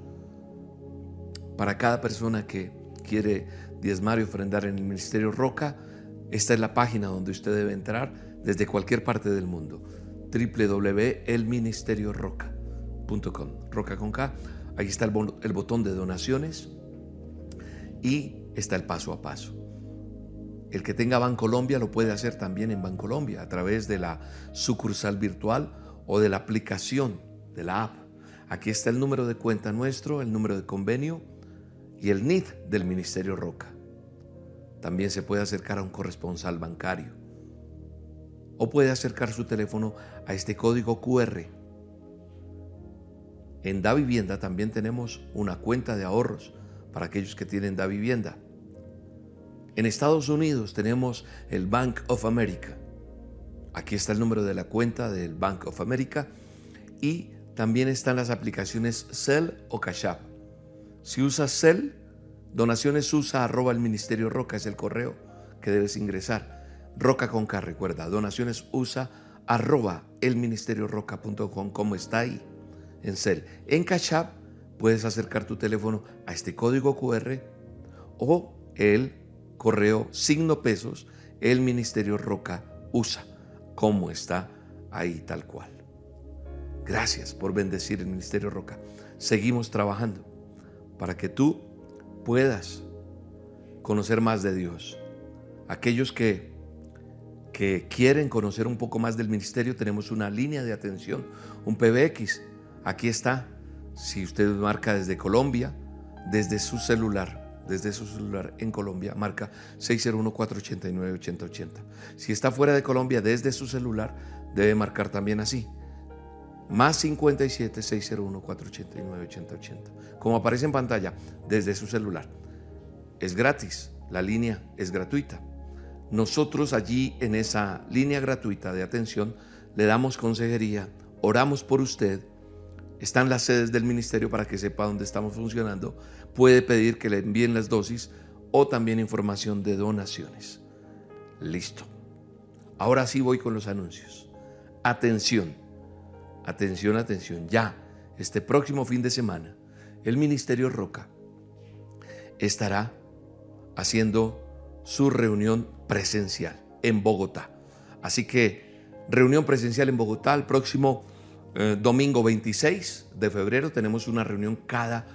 Para cada persona que quiere diezmar y ofrendar en el Ministerio Roca, esta es la página donde usted debe entrar desde cualquier parte del mundo. www.elministerioroca.com Roca con K. Ahí está el botón de donaciones y está el paso a paso. El que tenga Bancolombia lo puede hacer también en Bancolombia a través de la sucursal virtual o de la aplicación de la app. Aquí está el número de cuenta nuestro, el número de convenio y el NID del Ministerio Roca. También se puede acercar a un corresponsal bancario o puede acercar su teléfono a este código QR. En Da Vivienda también tenemos una cuenta de ahorros para aquellos que tienen Da Vivienda. En Estados Unidos tenemos el Bank of America. Aquí está el número de la cuenta del Bank of America y también están las aplicaciones Cell o Cash App. Si usas Cell, donaciones usa arroba el ministerio Roca es el correo que debes ingresar. Roca con K, recuerda, donaciones usa arroba elministerioroca.com, como está ahí en Cel. En Cash App puedes acercar tu teléfono a este código QR o el correo signo pesos, el Ministerio Roca USA, como está ahí tal cual. Gracias por bendecir el Ministerio Roca. Seguimos trabajando para que tú puedas conocer más de Dios. Aquellos que, que quieren conocer un poco más del ministerio, tenemos una línea de atención, un PBX. Aquí está. Si usted marca desde Colombia, desde su celular, desde su celular en Colombia, marca 601-489-8080. Si está fuera de Colombia, desde su celular, debe marcar también así. Más 57 601 489 8080. Como aparece en pantalla, desde su celular. Es gratis, la línea es gratuita. Nosotros allí en esa línea gratuita de atención le damos consejería, oramos por usted. Están las sedes del ministerio para que sepa dónde estamos funcionando. Puede pedir que le envíen las dosis o también información de donaciones. Listo. Ahora sí voy con los anuncios. Atención. Atención, atención, ya, este próximo fin de semana, el Ministerio Roca estará haciendo su reunión presencial en Bogotá. Así que reunión presencial en Bogotá el próximo eh, domingo 26 de febrero tenemos una reunión cada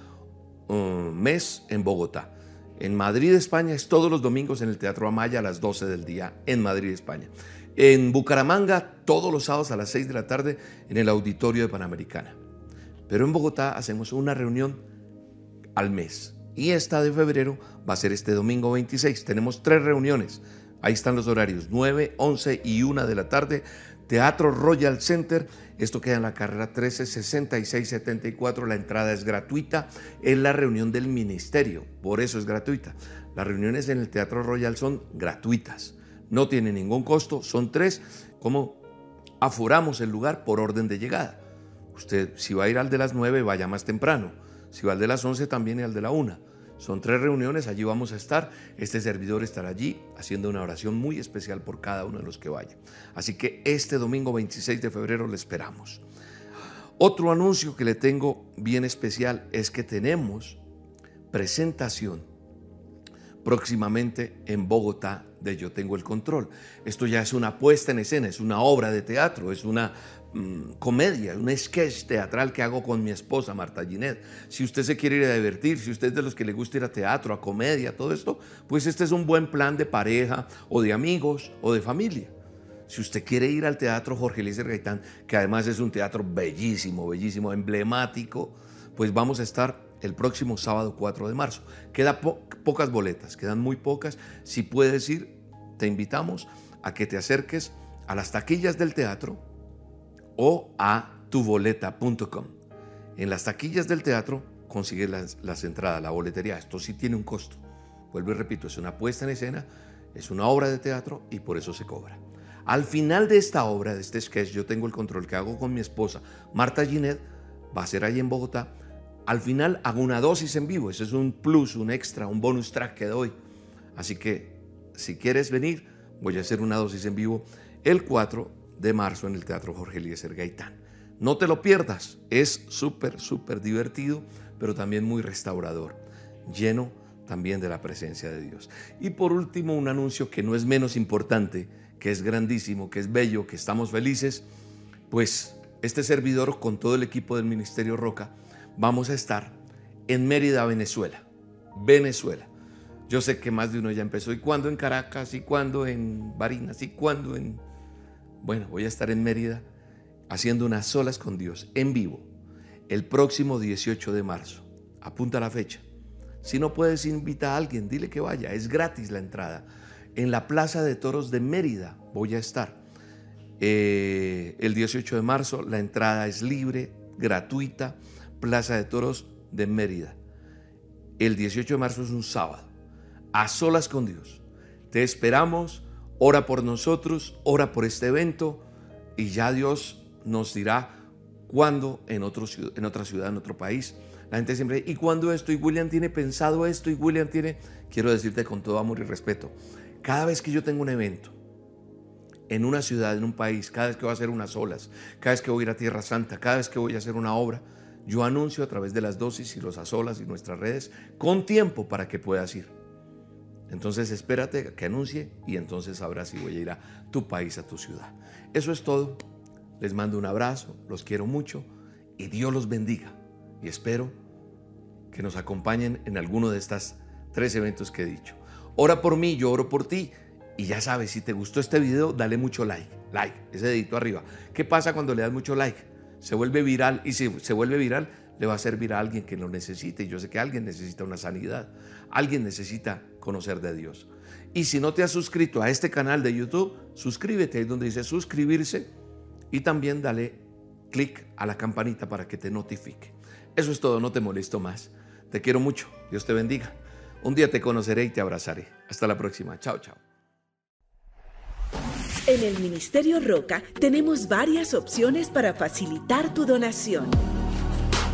uh, mes en Bogotá. En Madrid, España es todos los domingos en el Teatro Amaya a las 12 del día en Madrid, España. En Bucaramanga todos los sábados a las 6 de la tarde en el auditorio de Panamericana. Pero en Bogotá hacemos una reunión al mes. Y esta de febrero va a ser este domingo 26. Tenemos tres reuniones. Ahí están los horarios, 9, 11 y 1 de la tarde. Teatro Royal Center. Esto queda en la carrera 136674. La entrada es gratuita. Es la reunión del ministerio. Por eso es gratuita. Las reuniones en el Teatro Royal son gratuitas. No tienen ningún costo. Son tres. Como aforamos el lugar por orden de llegada. Usted, si va a ir al de las 9, vaya más temprano. Si va al de las 11, también y al de la 1. Son tres reuniones, allí vamos a estar. Este servidor estará allí haciendo una oración muy especial por cada uno de los que vaya. Así que este domingo 26 de febrero le esperamos. Otro anuncio que le tengo bien especial es que tenemos presentación próximamente en Bogotá de Yo Tengo el Control. Esto ya es una puesta en escena, es una obra de teatro, es una mm, comedia, un sketch teatral que hago con mi esposa Marta Ginet. Si usted se quiere ir a divertir, si usted es de los que le gusta ir a teatro, a comedia, todo esto, pues este es un buen plan de pareja o de amigos o de familia. Si usted quiere ir al teatro Jorge Eliezer Gaitán, que además es un teatro bellísimo, bellísimo, emblemático, pues vamos a estar el próximo sábado 4 de marzo. Quedan po- pocas boletas, quedan muy pocas. Si puedes ir, te invitamos a que te acerques a las taquillas del teatro o a tuboleta.com. En las taquillas del teatro consigues las, las entradas, la boletería. Esto sí tiene un costo. Vuelvo y repito, es una puesta en escena, es una obra de teatro y por eso se cobra. Al final de esta obra, de este sketch, yo tengo el control que hago con mi esposa, Marta Ginet, va a ser ahí en Bogotá. Al final hago una dosis en vivo, eso es un plus, un extra, un bonus track que doy. Así que si quieres venir, voy a hacer una dosis en vivo el 4 de marzo en el Teatro Jorge Eliezer Gaitán. No te lo pierdas, es súper, súper divertido, pero también muy restaurador, lleno también de la presencia de Dios. Y por último, un anuncio que no es menos importante, que es grandísimo, que es bello, que estamos felices, pues este servidor con todo el equipo del Ministerio Roca vamos a estar en Mérida, Venezuela. Venezuela. Yo sé que más de uno ya empezó. ¿Y cuándo en Caracas? ¿Y cuándo en Barinas? ¿Y cuándo en...? Bueno, voy a estar en Mérida haciendo unas solas con Dios en vivo el próximo 18 de marzo. Apunta la fecha. Si no puedes, invita a alguien, dile que vaya. Es gratis la entrada. En la Plaza de Toros de Mérida voy a estar. Eh, el 18 de marzo la entrada es libre, gratuita. Plaza de Toros de Mérida. El 18 de marzo es un sábado. A solas con Dios. Te esperamos. Ora por nosotros. Ora por este evento. Y ya Dios nos dirá cuándo en, otro, en otra ciudad, en otro país. La gente siempre, ¿y cuándo esto? Y William tiene pensado esto, y William tiene, quiero decirte con todo amor y respeto, cada vez que yo tengo un evento en una ciudad, en un país, cada vez que voy a hacer unas olas, cada vez que voy a ir a Tierra Santa, cada vez que voy a hacer una obra, yo anuncio a través de las dosis y los azolas y nuestras redes con tiempo para que puedas ir. Entonces espérate que anuncie y entonces sabrás si voy a ir a tu país, a tu ciudad. Eso es todo. Les mando un abrazo, los quiero mucho y Dios los bendiga. Y espero que nos acompañen en alguno de estos tres eventos que he dicho. Ora por mí, yo oro por ti. Y ya sabes, si te gustó este video, dale mucho like. Like, ese dedito arriba. ¿Qué pasa cuando le das mucho like? Se vuelve viral y si se vuelve viral, le va a servir a alguien que lo necesite. Yo sé que alguien necesita una sanidad. Alguien necesita conocer de Dios. Y si no te has suscrito a este canal de YouTube, suscríbete ahí donde dice suscribirse y también dale clic a la campanita para que te notifique. Eso es todo, no te molesto más. Te quiero mucho. Dios te bendiga. Un día te conoceré y te abrazaré. Hasta la próxima. Chao, chao. En el Ministerio Roca tenemos varias opciones para facilitar tu donación.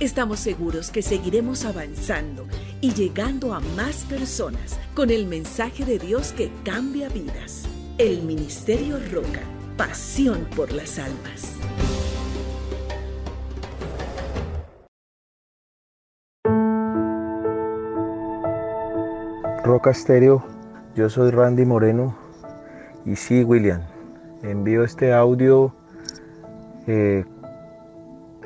Estamos seguros que seguiremos avanzando y llegando a más personas con el mensaje de Dios que cambia vidas. El Ministerio Roca, pasión por las almas. Roca Estéreo, yo soy Randy Moreno y sí, William, envío este audio eh,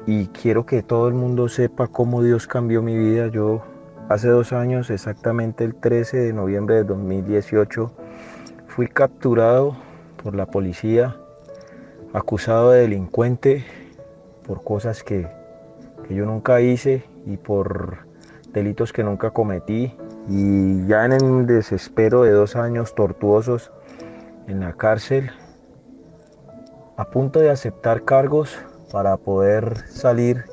y quiero que todo el mundo sepa cómo Dios cambió mi vida. Yo hace dos años, exactamente el 13 de noviembre de 2018, fui capturado por la policía, acusado de delincuente por cosas que, yo nunca hice y por delitos que nunca cometí. Y ya en el desespero de dos años tortuosos en la cárcel, a punto de aceptar cargos para poder salir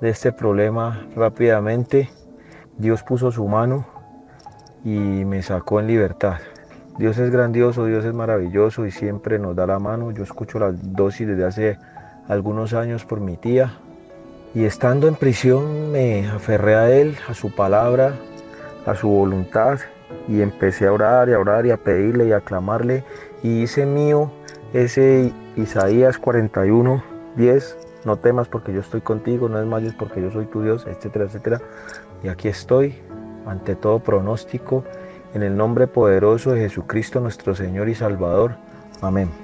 de este problema rápidamente, Dios puso su mano y me sacó en libertad. Dios es grandioso, Dios es maravilloso y siempre nos da la mano. Yo escucho la dosis desde hace algunos años por mi tía. Y estando en prisión me aferré a Él, a su palabra, a su voluntad y empecé a orar y a orar y a pedirle y a clamarle y hice mío ese Isaías 41, 10, no temas porque yo estoy contigo, no desmayes porque yo soy tu Dios, etcétera, etcétera. Y aquí estoy ante todo pronóstico, en el nombre poderoso de Jesucristo nuestro Señor y Salvador. Amén.